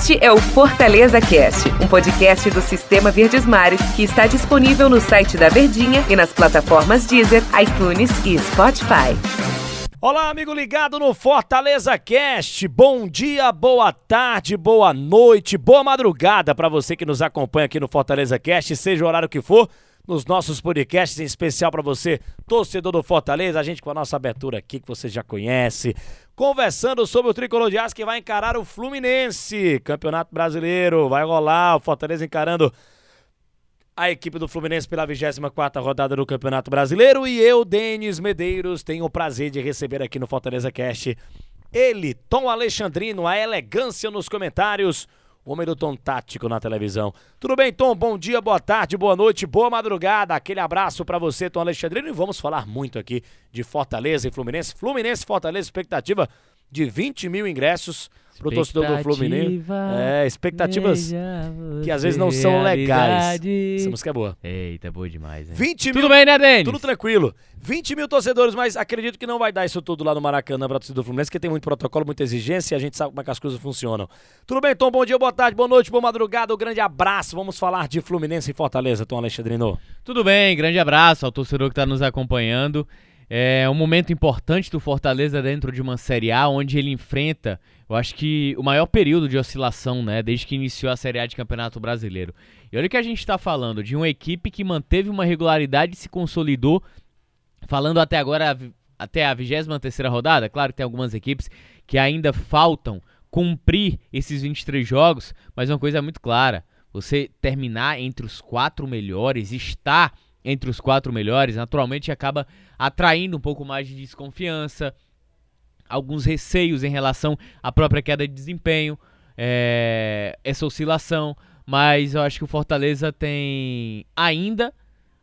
Este é o Fortaleza Cast, um podcast do Sistema Verdes Mares que está disponível no site da Verdinha e nas plataformas Deezer, iTunes e Spotify. Olá, amigo ligado no Fortaleza Cast. Bom dia, boa tarde, boa noite, boa madrugada para você que nos acompanha aqui no Fortaleza Cast, seja o horário que for nos nossos podcasts, em especial para você, torcedor do Fortaleza, a gente com a nossa abertura aqui que você já conhece, conversando sobre o Tricolor de Aço que vai encarar o Fluminense, Campeonato Brasileiro, vai rolar, o Fortaleza encarando a equipe do Fluminense pela 24ª rodada do Campeonato Brasileiro. E eu, Denis Medeiros, tenho o prazer de receber aqui no Fortaleza Cast ele, Tom Alexandrino, a elegância nos comentários, o homem do tom tático na televisão. Tudo bem, Tom? Bom dia, boa tarde, boa noite, boa madrugada. Aquele abraço para você, Tom Alexandrino. E vamos falar muito aqui de Fortaleza e Fluminense. Fluminense, Fortaleza, expectativa de 20 mil ingressos pro torcedor do Fluminense. É, expectativas que às vezes não são legais. Essa música é boa. Eita, boa demais, hein? 20 mil. Tudo bem, né, Denis? Tudo tranquilo. 20 mil torcedores, mas acredito que não vai dar isso tudo lá no Maracanã pra torcida do Fluminense, porque tem muito protocolo, muita exigência e a gente sabe como é que as coisas funcionam. Tudo bem, Tom? Bom dia, boa tarde, boa noite, boa madrugada, um grande abraço. Vamos falar de Fluminense e Fortaleza, Tom Alexandrino. Tudo bem, grande abraço ao torcedor que tá nos acompanhando. É um momento importante do Fortaleza dentro de uma Série A, onde ele enfrenta, eu acho que o maior período de oscilação, né, desde que iniciou a Série A de Campeonato Brasileiro. E olha o que a gente está falando, de uma equipe que manteve uma regularidade e se consolidou, falando até agora, até a 23ª rodada, claro que tem algumas equipes que ainda faltam cumprir esses 23 jogos, mas uma coisa é muito clara, você terminar entre os quatro melhores, estar entre os quatro melhores, naturalmente acaba atraindo um pouco mais de desconfiança, alguns receios em relação à própria queda de desempenho, é, essa oscilação. Mas eu acho que o Fortaleza tem ainda,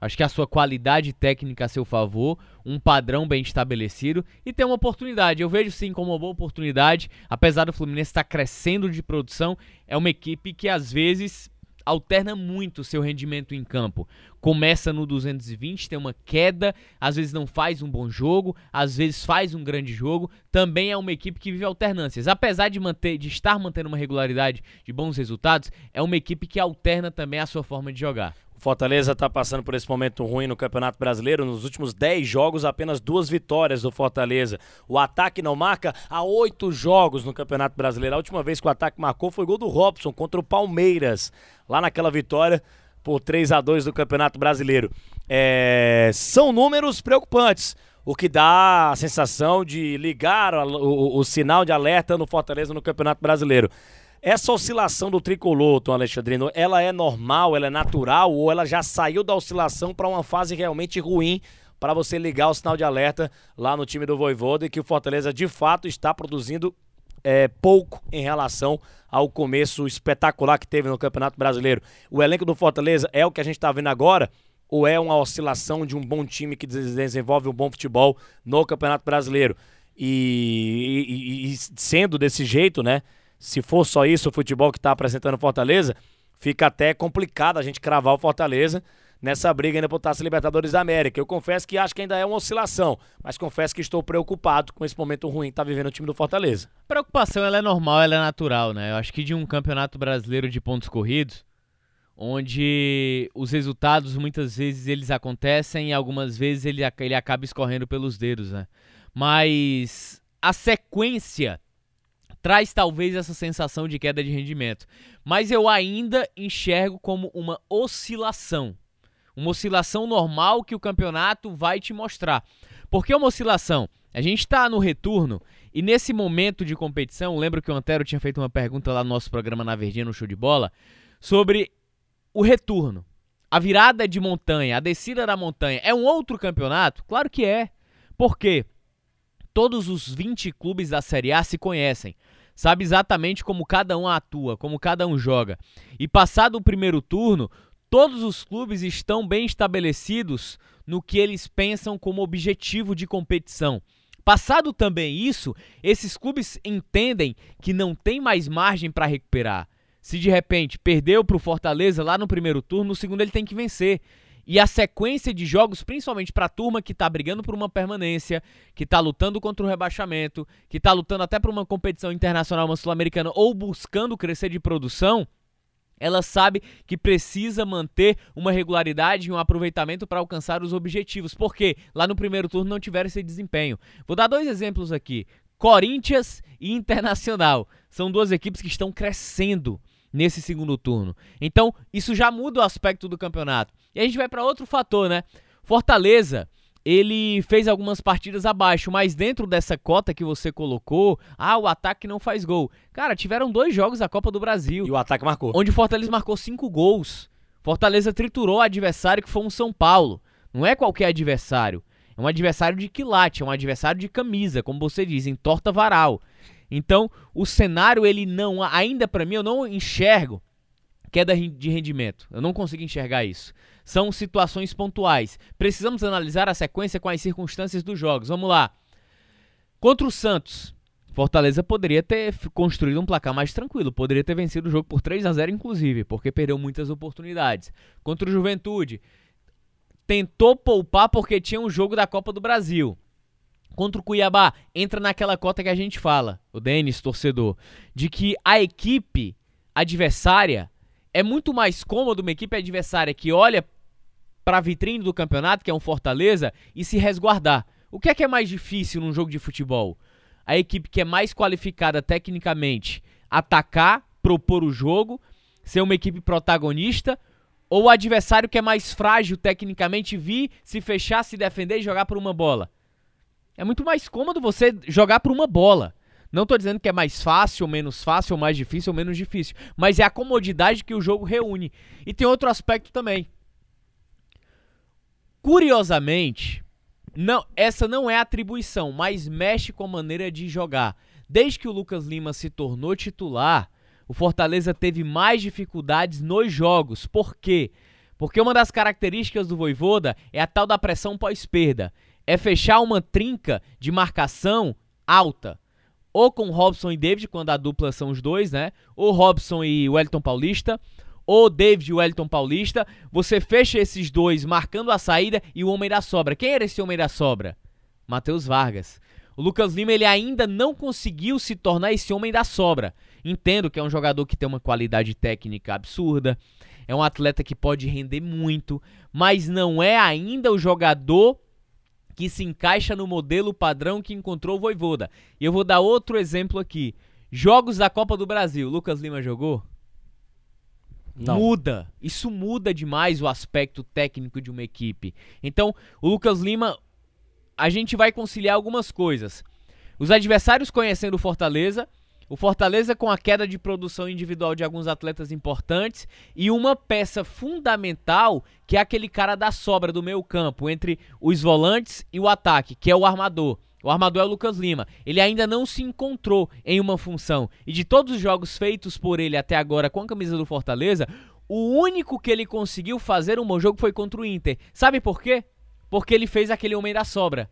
acho que a sua qualidade técnica a seu favor, um padrão bem estabelecido e tem uma oportunidade. Eu vejo sim como uma boa oportunidade, apesar do Fluminense estar crescendo de produção, é uma equipe que às vezes alterna muito o seu rendimento em campo. Começa no 220, tem uma queda, às vezes não faz um bom jogo, às vezes faz um grande jogo. Também é uma equipe que vive alternâncias. Apesar de manter, de estar mantendo uma regularidade de bons resultados, é uma equipe que alterna também a sua forma de jogar. Fortaleza está passando por esse momento ruim no Campeonato Brasileiro. Nos últimos 10 jogos, apenas duas vitórias do Fortaleza. O ataque não marca há oito jogos no Campeonato Brasileiro. A última vez que o ataque marcou foi gol do Robson contra o Palmeiras, lá naquela vitória por 3 a 2 do Campeonato Brasileiro. É... São números preocupantes. O que dá a sensação de ligar o, o, o sinal de alerta no Fortaleza no Campeonato Brasileiro. Essa oscilação do tricolor, Tom Alexandrino, ela é normal, ela é natural ou ela já saiu da oscilação para uma fase realmente ruim para você ligar o sinal de alerta lá no time do Voivoda e que o Fortaleza de fato está produzindo é, pouco em relação ao começo espetacular que teve no Campeonato Brasileiro. O elenco do Fortaleza é o que a gente está vendo agora ou é uma oscilação de um bom time que desenvolve um bom futebol no Campeonato Brasileiro? E, e, e sendo desse jeito, né? Se for só isso o futebol que está apresentando Fortaleza, fica até complicado a gente cravar o Fortaleza nessa briga ainda por Taça Libertadores da América. Eu confesso que acho que ainda é uma oscilação, mas confesso que estou preocupado com esse momento ruim que está vivendo o time do Fortaleza. Preocupação ela é normal, ela é natural, né? Eu acho que de um campeonato brasileiro de pontos corridos, onde os resultados muitas vezes eles acontecem e algumas vezes ele, ele acaba escorrendo pelos dedos, né? Mas a sequência traz talvez essa sensação de queda de rendimento. Mas eu ainda enxergo como uma oscilação. Uma oscilação normal que o campeonato vai te mostrar. Por que uma oscilação? A gente está no retorno e nesse momento de competição, lembro que o Antero tinha feito uma pergunta lá no nosso programa na Verdinha, no Show de Bola, sobre o retorno. A virada de montanha, a descida da montanha, é um outro campeonato? Claro que é. Por quê? Todos os 20 clubes da Série A se conhecem sabe exatamente como cada um atua, como cada um joga. E passado o primeiro turno, todos os clubes estão bem estabelecidos no que eles pensam como objetivo de competição. Passado também isso, esses clubes entendem que não tem mais margem para recuperar. Se de repente perdeu para o Fortaleza lá no primeiro turno, no segundo ele tem que vencer. E a sequência de jogos, principalmente para a turma que está brigando por uma permanência, que está lutando contra o rebaixamento, que está lutando até por uma competição internacional, uma sul-americana, ou buscando crescer de produção, ela sabe que precisa manter uma regularidade e um aproveitamento para alcançar os objetivos, porque lá no primeiro turno não tiveram esse desempenho. Vou dar dois exemplos aqui: Corinthians e Internacional. São duas equipes que estão crescendo nesse segundo turno. Então, isso já muda o aspecto do campeonato. E a gente vai para outro fator, né? Fortaleza, ele fez algumas partidas abaixo, mas dentro dessa cota que você colocou, ah, o ataque não faz gol. Cara, tiveram dois jogos da Copa do Brasil. E o ataque marcou. Onde o Fortaleza marcou cinco gols. Fortaleza triturou o adversário que foi um São Paulo. Não é qualquer adversário. É um adversário de quilate, é um adversário de camisa, como você diz, em torta varal. Então, o cenário, ele não, ainda para mim, eu não enxergo queda de rendimento. Eu não consigo enxergar isso. São situações pontuais. Precisamos analisar a sequência com as circunstâncias dos jogos. Vamos lá. Contra o Santos, Fortaleza poderia ter construído um placar mais tranquilo, poderia ter vencido o jogo por 3 a 0 inclusive, porque perdeu muitas oportunidades. Contra o Juventude, tentou poupar porque tinha um jogo da Copa do Brasil contra o Cuiabá, entra naquela cota que a gente fala, o Denis, torcedor, de que a equipe adversária é muito mais cômodo uma equipe adversária que olha para a vitrine do campeonato, que é um Fortaleza, e se resguardar. O que é que é mais difícil num jogo de futebol? A equipe que é mais qualificada tecnicamente atacar, propor o jogo, ser uma equipe protagonista, ou o adversário que é mais frágil tecnicamente vir, se fechar, se defender e jogar por uma bola? É muito mais cômodo você jogar por uma bola. Não estou dizendo que é mais fácil menos fácil, mais difícil ou menos difícil. Mas é a comodidade que o jogo reúne. E tem outro aspecto também. Curiosamente, não, essa não é atribuição, mas mexe com a maneira de jogar. Desde que o Lucas Lima se tornou titular, o Fortaleza teve mais dificuldades nos jogos. Por quê? Porque uma das características do Voivoda é a tal da pressão pós-perda é fechar uma trinca de marcação alta. Ou com Robson e David, quando a dupla são os dois, né? Ou Robson e Wellington Paulista. Ou David e Wellington Paulista. Você fecha esses dois marcando a saída e o homem da sobra. Quem era esse homem da sobra? Matheus Vargas. O Lucas Lima ele ainda não conseguiu se tornar esse homem da sobra. Entendo que é um jogador que tem uma qualidade técnica absurda, é um atleta que pode render muito, mas não é ainda o jogador que se encaixa no modelo padrão que encontrou o Voivoda. E eu vou dar outro exemplo aqui. Jogos da Copa do Brasil. Lucas Lima jogou? Não. Muda. Isso muda demais o aspecto técnico de uma equipe. Então, o Lucas Lima, a gente vai conciliar algumas coisas. Os adversários conhecendo o Fortaleza o Fortaleza com a queda de produção individual de alguns atletas importantes e uma peça fundamental que é aquele cara da sobra do meio campo entre os volantes e o ataque, que é o armador. O armador é o Lucas Lima. Ele ainda não se encontrou em uma função. E de todos os jogos feitos por ele até agora com a camisa do Fortaleza, o único que ele conseguiu fazer um bom jogo foi contra o Inter. Sabe por quê? Porque ele fez aquele homem da sobra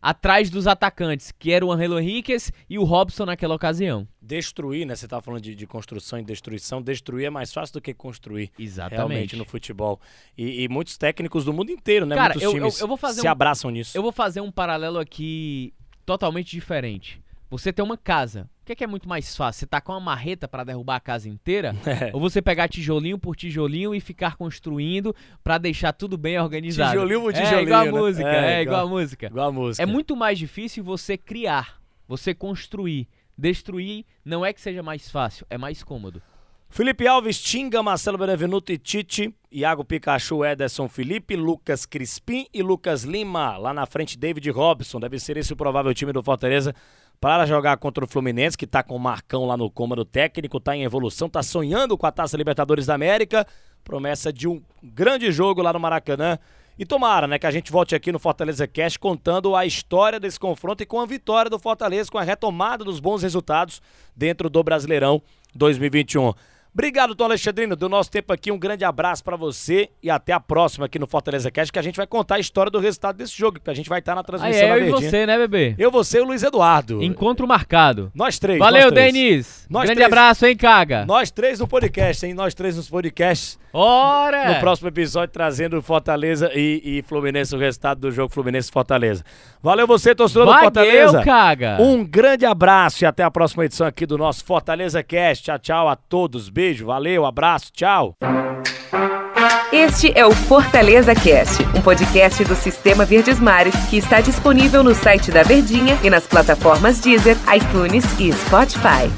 atrás dos atacantes, que era o Angelo Henriquez e o Robson naquela ocasião. Destruir, né? Você estava falando de, de, construção e destruição. Destruir é mais fácil do que construir. Exatamente. Realmente no futebol. E, e muitos técnicos do mundo inteiro, né? Cara, Muitos eu, times eu, eu vou fazer se um, abraçam nisso. Eu vou fazer um paralelo aqui totalmente diferente. Você tem uma casa. O que é, que é muito mais fácil? Você tacar uma marreta para derrubar a casa inteira? É. Ou você pegar tijolinho por tijolinho e ficar construindo para deixar tudo bem organizado? Tijolinho por tijolinho. É igual a né? música, é, é igual, igual, a música. Igual a música. É muito mais difícil você criar, você construir. Destruir não é que seja mais fácil, é mais cômodo. Felipe Alves, Tinga, Marcelo Benevenuto e Tite, Iago Pikachu, Ederson Felipe, Lucas Crispim e Lucas Lima. Lá na frente, David Robson. Deve ser esse o provável time do Fortaleza para jogar contra o Fluminense, que está com o Marcão lá no cômodo técnico, está em evolução, está sonhando com a Taça Libertadores da América. Promessa de um grande jogo lá no Maracanã. E tomara, né, que a gente volte aqui no Fortaleza Cast contando a história desse confronto e com a vitória do Fortaleza, com a retomada dos bons resultados dentro do Brasileirão 2021. Obrigado, Tom Alexandrino. Do nosso tempo aqui, um grande abraço para você e até a próxima aqui no Fortaleza Cast, que a gente vai contar a história do resultado desse jogo, que a gente vai estar na transmissão ah, é, eu e você, né, bebê? Eu, você e o Luiz Eduardo. Encontro marcado. Nós três. Valeu, nós três. Denis. Nós Grande três, abraço, hein, Caga? Nós três no podcast, hein? Nós três nos podcasts. Ora! No próximo episódio, trazendo Fortaleza e, e Fluminense, o resultado do jogo Fluminense-Fortaleza. Valeu você, torcedor do Fortaleza. Caga. Um grande abraço e até a próxima edição aqui do nosso Fortaleza Cast. Tchau, tchau a todos. Beijo, valeu, abraço, tchau. Este é o Fortaleza Cast, um podcast do Sistema Verdes Mares que está disponível no site da Verdinha e nas plataformas Deezer, iTunes e Spotify.